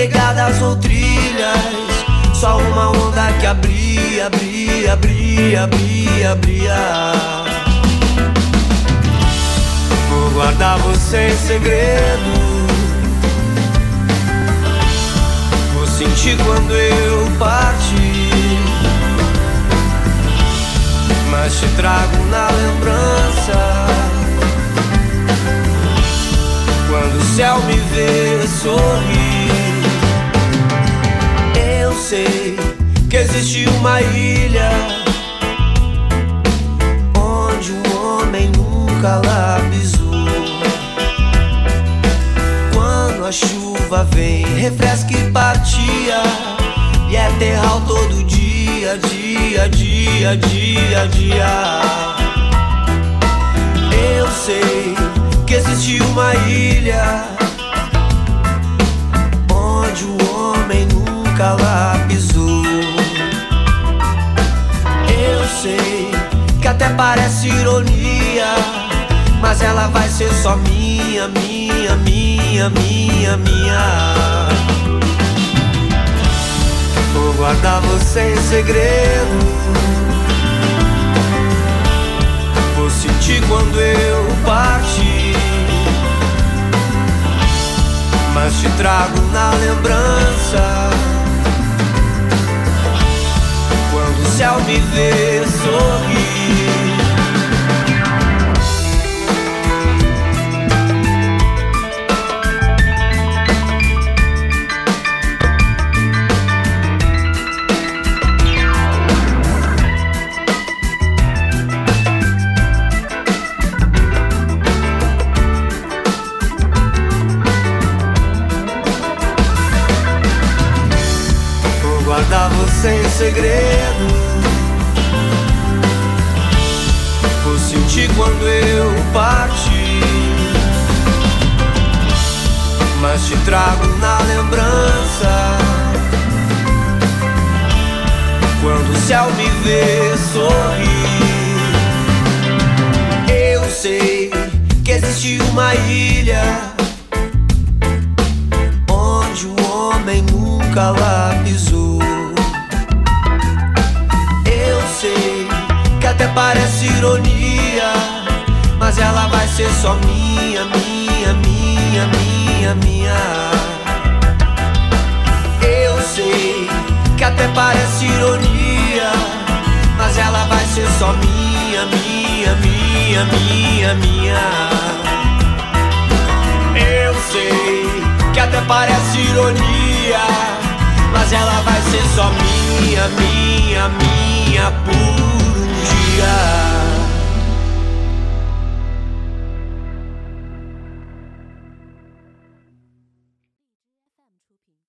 pegadas ou trilhas, só uma onda que abria, abria, abria, abria, abria. Vou guardar você em segredo. Vou sentir quando eu partir. Mas te trago na lembrança. Quando o céu me vê sorrir, existe uma ilha onde o homem nunca lá pisou. Quando a chuva vem, refresca e partia, e é terral todo dia, dia, dia, dia, dia. Eu sei que existe uma ilha até parece ironia, mas ela vai ser só minha, minha, minha, minha, minha. Vou guardar você em segredo. Vou sentir quando eu partir. Mas te trago na lembrança. Quando o céu me vê sorrir. Vou guardar você em segredo. Sentir quando eu partir. Mas te trago na lembrança. Quando o céu me vê sorrir, eu sei que existe uma ilha onde o homem nunca lá pisou. Eu sei que até parece ironia, mas ela vai ser só minha, minha, minha, minha, minha. Eu sei que até parece ironia, mas ela vai ser só minha, minha, minha, minha, minha. Eu sei que até parece ironia, mas ela vai ser só minha, minha, minha por um dia.